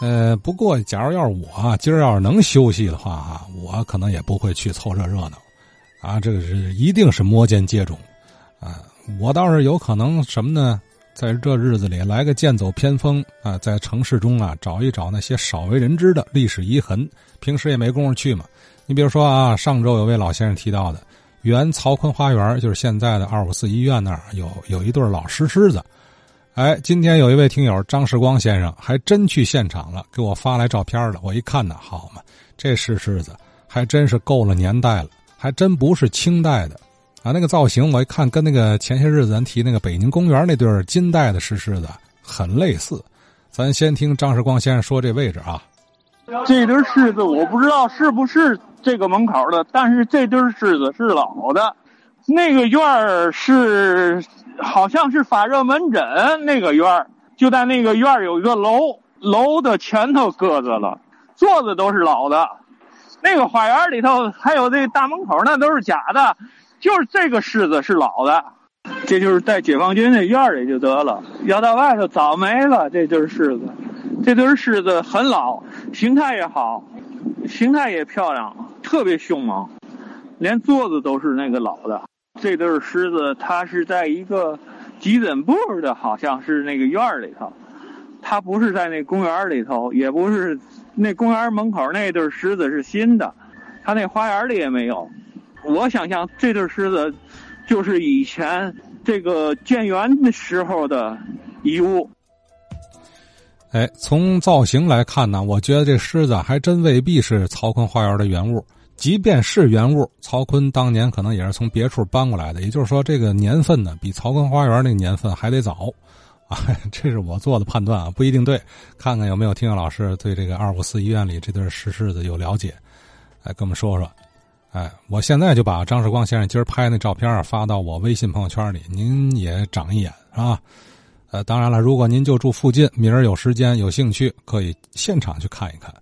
呃，不过假如要是我今儿要是能休息的话啊，我可能也不会去凑这热闹，啊，这个是一定是摩肩接踵，啊，我倒是有可能什么呢？在这日子里来个剑走偏锋啊，在城市中啊找一找那些少为人知的历史遗痕，平时也没工夫去嘛。你比如说啊，上周有位老先生提到的，原曹锟花园就是现在的二五四医院那儿有有一对老石狮子。哎，今天有一位听友张世光先生还真去现场了，给我发来照片了。我一看呢，好嘛，这石狮子还真是够了年代了，还真不是清代的。啊，那个造型我一看，跟那个前些日子咱提那个北京公园那对金代的石狮子很类似。咱先听张世光先生说这位置啊。这对狮子我不知道是不是这个门口的，但是这对狮子是老的。那个院儿是好像是发热门诊那个院儿，就在那个院儿有一个楼，楼的前头搁着了，座子都是老的。那个花园里头还有这大门口那都是假的。就是这个狮子是老的，这就是在解放军那院里就得了，要到外头早没了。这对狮子，这对狮子很老，形态也好，形态也漂亮，特别凶猛，连座子都是那个老的。这对狮子，它是在一个急诊部的，好像是那个院里头，它不是在那公园里头，也不是那公园门口那对狮子是新的，它那花园里也没有。我想象这对狮子，就是以前这个建园的时候的遗物。哎，从造型来看呢，我觉得这狮子还真未必是曹锟花园的原物。即便是原物，曹锟当年可能也是从别处搬过来的。也就是说，这个年份呢，比曹锟花园那个年份还得早。啊，这是我做的判断啊，不一定对。看看有没有听友老师对这个二五四医院里这对石狮子有了解，来跟我们说说。哎，我现在就把张世光先生今儿拍那照片发到我微信朋友圈里，您也长一眼啊。呃，当然了，如果您就住附近，明儿有时间有兴趣，可以现场去看一看。